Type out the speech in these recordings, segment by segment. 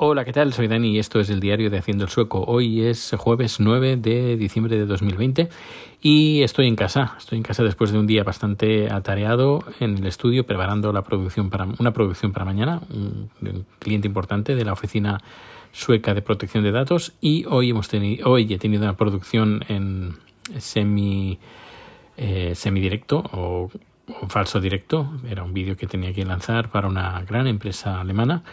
Hola, ¿qué tal? Soy Dani y esto es el diario de Haciendo el Sueco. Hoy es jueves 9 de diciembre de 2020 y estoy en casa. Estoy en casa después de un día bastante atareado en el estudio preparando la producción para una producción para mañana, un, un cliente importante de la oficina sueca de protección de datos y hoy hemos tenido hoy he tenido una producción en semi eh, o falso directo. Era un vídeo que tenía que lanzar para una gran empresa alemana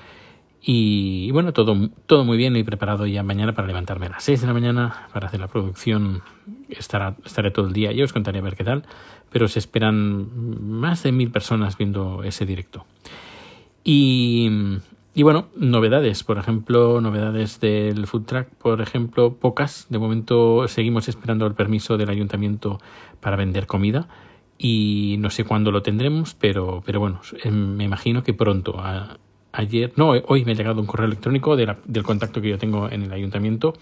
y, bueno, todo, todo muy bien y preparado ya mañana para levantarme a las 6 de la mañana para hacer la producción. Estará, estaré todo el día y os contaré a ver qué tal. Pero se esperan más de mil personas viendo ese directo. Y, y bueno, novedades, por ejemplo, novedades del food track, por ejemplo, pocas. De momento seguimos esperando el permiso del ayuntamiento para vender comida y no sé cuándo lo tendremos, pero, pero bueno, me imagino que pronto. Ayer, no, hoy me ha llegado un correo electrónico de la, del contacto que yo tengo en el ayuntamiento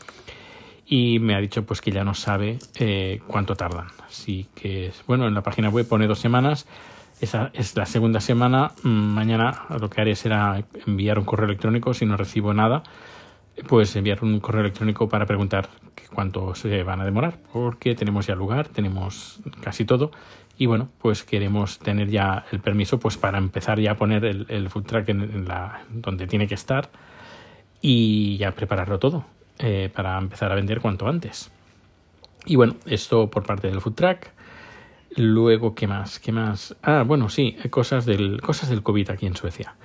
y me ha dicho pues que ya no sabe eh, cuánto tardan. Así que, bueno, en la página web pone dos semanas. Esa es la segunda semana. Mm, mañana lo que haré será enviar un correo electrónico si no recibo nada. Pues enviar un correo electrónico para preguntar cuánto se van a demorar, porque tenemos ya lugar, tenemos casi todo y bueno, pues queremos tener ya el permiso pues para empezar ya a poner el, el food track en, la, donde tiene que estar y ya prepararlo todo eh, para empezar a vender cuanto antes. Y bueno, esto por parte del food track. Luego, ¿qué más? ¿Qué más? Ah, bueno, sí, cosas del, cosas del COVID aquí en Suecia.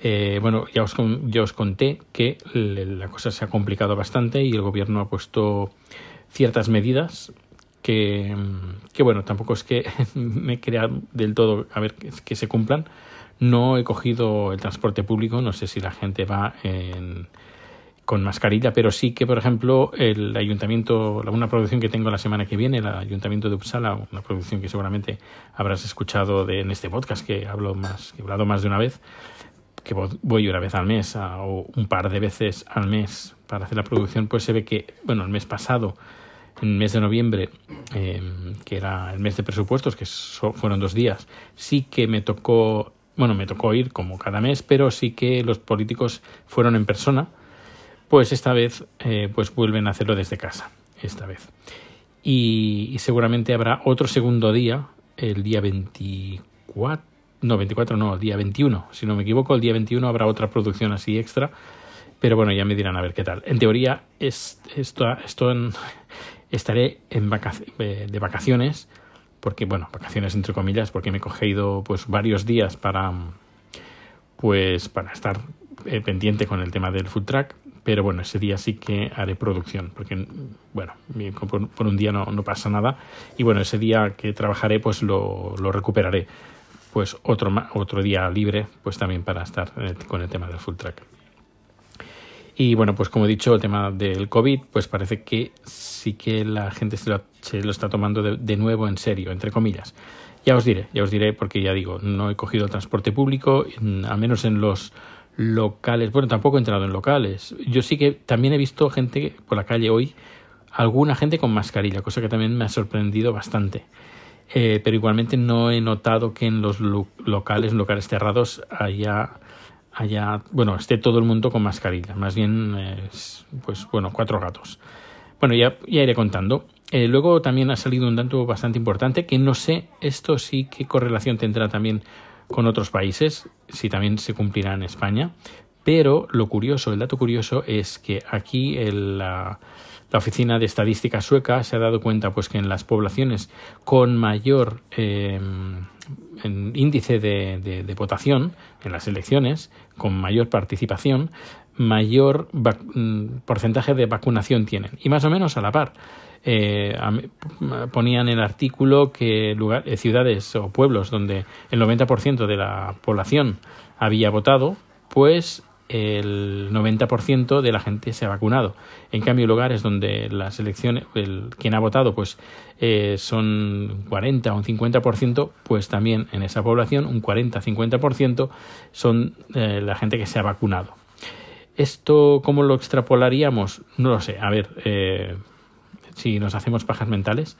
Eh, bueno, ya os, ya os conté que la cosa se ha complicado bastante y el gobierno ha puesto ciertas medidas que, bueno, tampoco es que me crea del todo a ver que, se cumplan. No he cogido el transporte público, no sé si la gente va en, con mascarilla, pero sí que, por ejemplo, el ayuntamiento, una producción que tengo la semana que viene, el ayuntamiento de Uppsala, una producción que seguramente habrás escuchado de, en este podcast, que hablo más, que he hablado más de una vez, que voy una vez al mes o un par de veces al mes para hacer la producción, pues se ve que, bueno, el mes pasado en el mes de noviembre, eh, que era el mes de presupuestos, que so, fueron dos días, sí que me tocó, bueno, me tocó ir como cada mes, pero sí que los políticos fueron en persona, pues esta vez eh, pues vuelven a hacerlo desde casa, esta vez. Y, seguramente habrá otro segundo día, el día 24, no, 24 no, el día 21, si no me equivoco, el día 21 habrá otra producción así extra, pero bueno, ya me dirán a ver qué tal. En teoría, es, esto, esto en, estaré en vacac de vacaciones, porque, bueno, vacaciones entre comillas, porque me he cogido pues varios días para, pues, para estar eh, pendiente con el tema del food track, pero bueno, ese día sí que haré producción, porque, bueno, por, un día no, no, pasa nada, y bueno, ese día que trabajaré, pues lo, lo recuperaré, pues otro, otro día libre, pues también para estar con el tema del food track. Y bueno, pues como he dicho, el tema del COVID, pues parece que sí que la gente se lo, se lo está tomando de, de, nuevo en serio, entre comillas. Ya os diré, ya os diré, porque ya digo, no he cogido el transporte público, al menos en los locales. Bueno, tampoco he entrado en locales. Yo sí que también he visto gente por la calle hoy, alguna gente con mascarilla, cosa que también me ha sorprendido bastante. Eh, pero igualmente no he notado que en los lo locales, locales cerrados, haya haya, bueno, esté todo el mundo con mascarilla. Más bien, es, pues bueno, cuatro gatos. Bueno, ya, iré contando. Eh, luego también ha salido un dato bastante importante que no sé, esto sí qué correlación tendrá también con otros países, si también se cumplirá en España. Pero lo curioso, el dato curioso es que aquí la, la, Oficina de Estadística Sueca se ha dado cuenta pues que en las poblaciones con mayor eh, en índice de, de, votación en las elecciones, con mayor participación, mayor mm, porcentaje de vacunación tienen. Y más o menos a la par. Eh, ponían en el artículo que lugar, eh, ciudades o pueblos donde el 90% de la población había votado, pues el 90% de la gente se ha vacunado. En cambio, lugares donde las elecciones, el, quien ha votado, pues eh, son 40 o un 50%, pues también en esa población un 40-50% son eh, la gente que se ha vacunado. ¿Esto cómo lo extrapolaríamos? No lo sé. A ver, eh, si nos hacemos pajas mentales,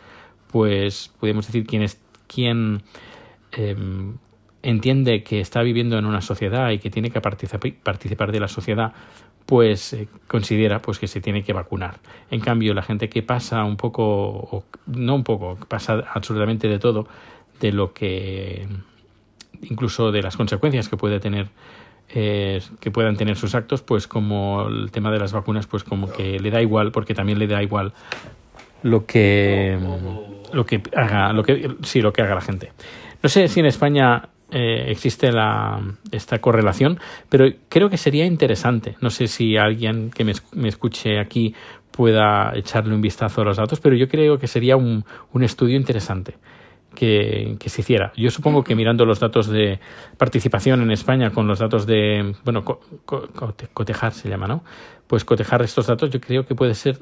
pues podemos decir quién es quién entiende que está viviendo en una sociedad y que tiene que participar de la sociedad, pues eh, considera pues que se tiene que vacunar. En cambio, la gente que pasa un poco, o no un poco, pasa absolutamente de todo, de lo que incluso de las consecuencias que puede tener eh, que puedan tener sus actos, pues como el tema de las vacunas, pues como que le da igual, porque también le da igual lo que lo que haga, lo que sí, lo que haga la gente. No sé si en España eh, existe la, esta correlación, pero creo que sería interesante. No sé si alguien que me, me, escuche aquí pueda echarle un vistazo a los datos, pero yo creo que sería un, un estudio interesante. Que, que, se hiciera. Yo supongo que mirando los datos de participación en España con los datos de, bueno, cotejar se llama, ¿no? Pues cotejar estos datos yo creo que puede ser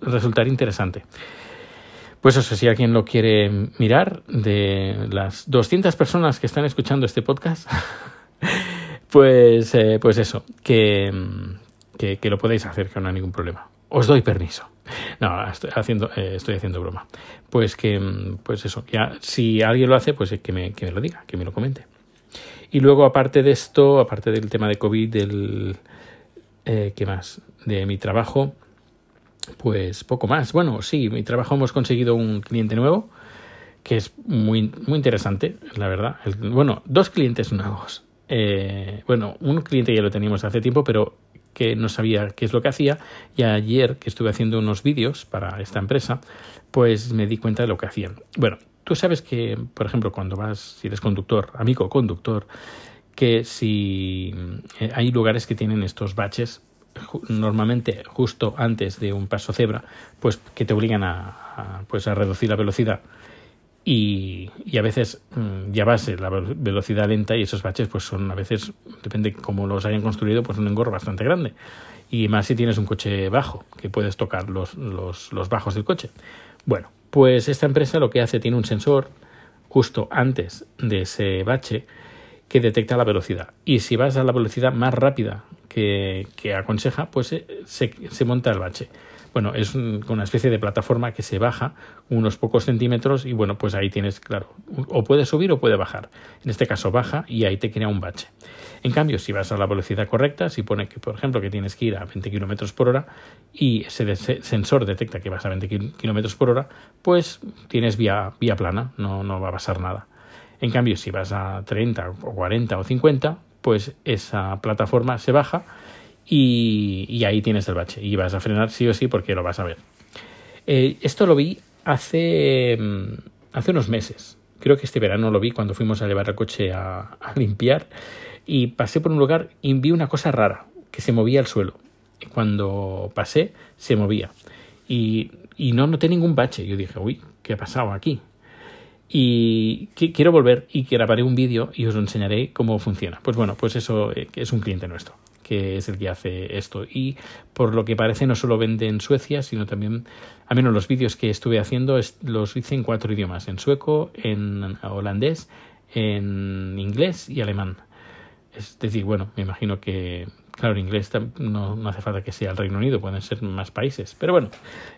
resultar interesante. Pues eso, si alguien lo quiere mirar, de las 200 personas que están escuchando este podcast, pues, eh, pues eso, que, que, lo podéis hacer, que no hay ningún problema. Os doy permiso. No, estoy haciendo, eh, estoy haciendo broma. Pues que, pues eso, ya, si alguien lo hace, pues que me, que me lo diga, que me lo comente. Y luego, aparte de esto, aparte del tema de COVID, del, eh, ¿qué más? De mi trabajo, pues poco más. Bueno, sí, mi trabajo hemos conseguido un cliente nuevo que es muy, muy interesante, la verdad. bueno, dos clientes nuevos. Eh, bueno, un cliente ya lo teníamos hace tiempo, pero que no sabía qué es lo que hacía. Y ayer que estuve haciendo unos vídeos para esta empresa, pues me di cuenta de lo que hacían. Bueno, tú sabes que, por ejemplo, cuando vas, si eres conductor, amigo conductor, que si eh, hay lugares que tienen estos baches normalmente justo antes de un paso cebra, pues que te obligan a, pues a reducir la velocidad y, a veces mm, ya vas en la velocidad lenta y esos baches pues son a veces, depende cómo los hayan construido, pues un engorro bastante grande. Y más si tienes un coche bajo, que puedes tocar los, los, los bajos del coche. Bueno, pues esta empresa lo que hace tiene un sensor justo antes de ese bache que detecta la velocidad. Y si vas a la velocidad más rápida que, aconseja, pues eh, se, monta el bache. Bueno, es una especie de plataforma que se baja unos pocos centímetros y bueno, pues ahí tienes, claro, o puede subir o puede bajar. En este caso baja y ahí te crea un bache. En cambio, si vas a la velocidad correcta, si pone que, por ejemplo, que tienes que ir a 20 km por hora y ese sensor detecta que vas a 20 km por hora, pues tienes vía, vía plana, no, no va a pasar nada. En cambio, si vas a 30 o 40 o 50, pues esa plataforma se baja y, ahí tienes el bache. Y vas a frenar sí o sí porque lo vas a ver. Eh, esto lo vi hace, mm, hace unos meses. Creo que este verano lo vi cuando fuimos a llevar el coche a, limpiar y pasé por un lugar y vi una cosa rara, que se movía el suelo. Y cuando pasé, se movía. Y, y no noté ningún bache. Yo dije, uy, ¿qué ha pasado aquí? Y quiero volver y grabaré un vídeo y os enseñaré cómo funciona. Pues bueno, pues eso eh, es un cliente nuestro que es el que hace esto y por lo que parece no solo vende en Suecia sino también a menos los vídeos que estuve haciendo los hice en cuatro idiomas en sueco en holandés en inglés y alemán es decir bueno me imagino que Claro, en inglés no, hace falta que sea el Reino Unido, pueden ser más países. Pero bueno,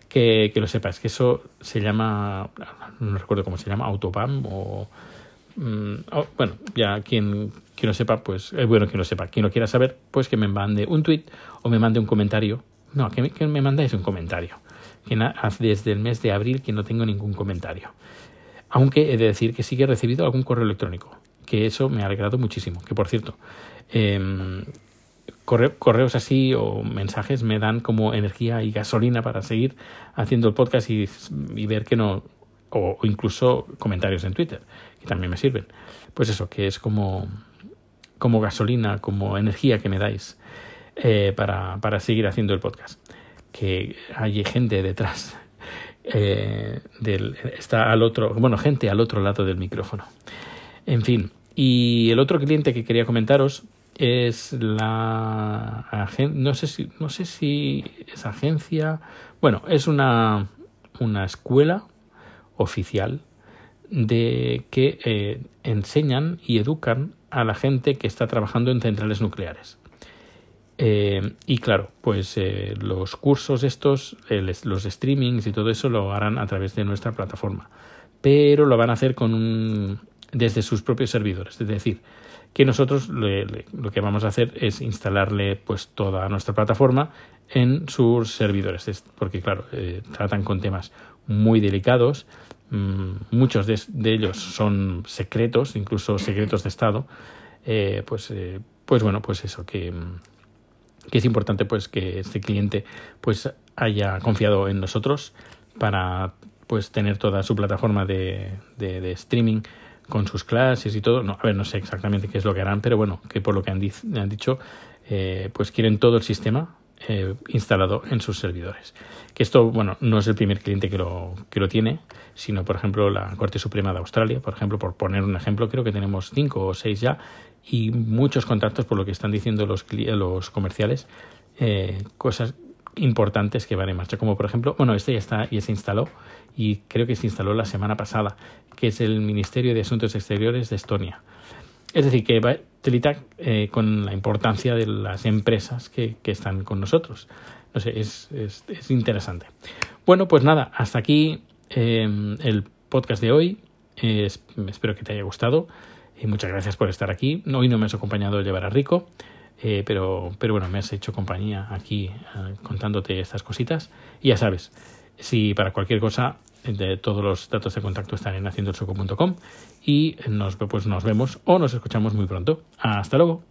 que, que lo sepas, que eso se llama, no recuerdo cómo se llama, Autopam o... Mm, bueno, ya quien, quien lo sepa, pues es bueno quien lo sepa. Quien lo quiera saber, pues que me mande un tweet o me mande un comentario. No, que me, mandáis un comentario. Que desde el mes de abril que no tengo ningún comentario. Aunque he de decir que sí que he recibido algún correo electrónico. Que eso me ha alegrado muchísimo. Que por cierto, eh, correos así o mensajes me dan como energía y gasolina para seguir haciendo el podcast y, ver que no, o, incluso comentarios en Twitter, que también me sirven. Pues eso, que es como, como gasolina, como energía que me dais eh, para, para, seguir haciendo el podcast. Que hay gente detrás, eh, del, está al otro, bueno, gente al otro lado del micrófono. En fin, y el otro cliente que quería comentaros es la no sé si no sé si es agencia bueno es una una escuela oficial de que eh, enseñan y educan a la gente que está trabajando en centrales nucleares eh, y claro pues eh, los cursos estos los streamings y todo eso lo harán a través de nuestra plataforma pero lo van a hacer con un desde sus propios servidores. Es decir, que nosotros lo que vamos a hacer es instalarle pues toda nuestra plataforma en sus servidores, porque claro, eh, tratan con temas muy delicados, mm, muchos de, ellos son secretos, incluso secretos de Estado, eh, pues, eh, pues bueno, pues eso, que, que, es importante pues que este cliente pues haya confiado en nosotros para pues tener toda su plataforma de, de, streaming con sus clases y todo. No, a ver, no sé exactamente qué es lo que harán, pero bueno, que por lo que han, han dicho, pues quieren todo el sistema eh, instalado en sus servidores. Que esto, bueno, no es el primer cliente que lo, que lo tiene, sino, por ejemplo, la Corte Suprema de Australia, por ejemplo, por poner un ejemplo, creo que tenemos cinco o seis ya, y muchos contactos por lo que están diciendo los, los comerciales, eh, cosas importantes que van en marcha, como por ejemplo, bueno, este ya está y se instaló y creo que se instaló la semana pasada, que es el Ministerio de Asuntos Exteriores de Estonia. Es decir, que va Telitac eh, con la importancia de las empresas que, están con nosotros. No sé, es, es, interesante. Bueno, pues nada, hasta aquí em, el podcast de hoy. espero que te haya gustado. Y muchas gracias por estar aquí. Hoy no me has acompañado llevar a Rico, eh, pero, pero bueno, me has hecho compañía aquí eh, contándote estas cositas. Y ya sabes, si para cualquier cosa todos los datos de contacto están en haciendoelsoco.com y nos, pues nos vemos o nos escuchamos muy pronto. Hasta luego.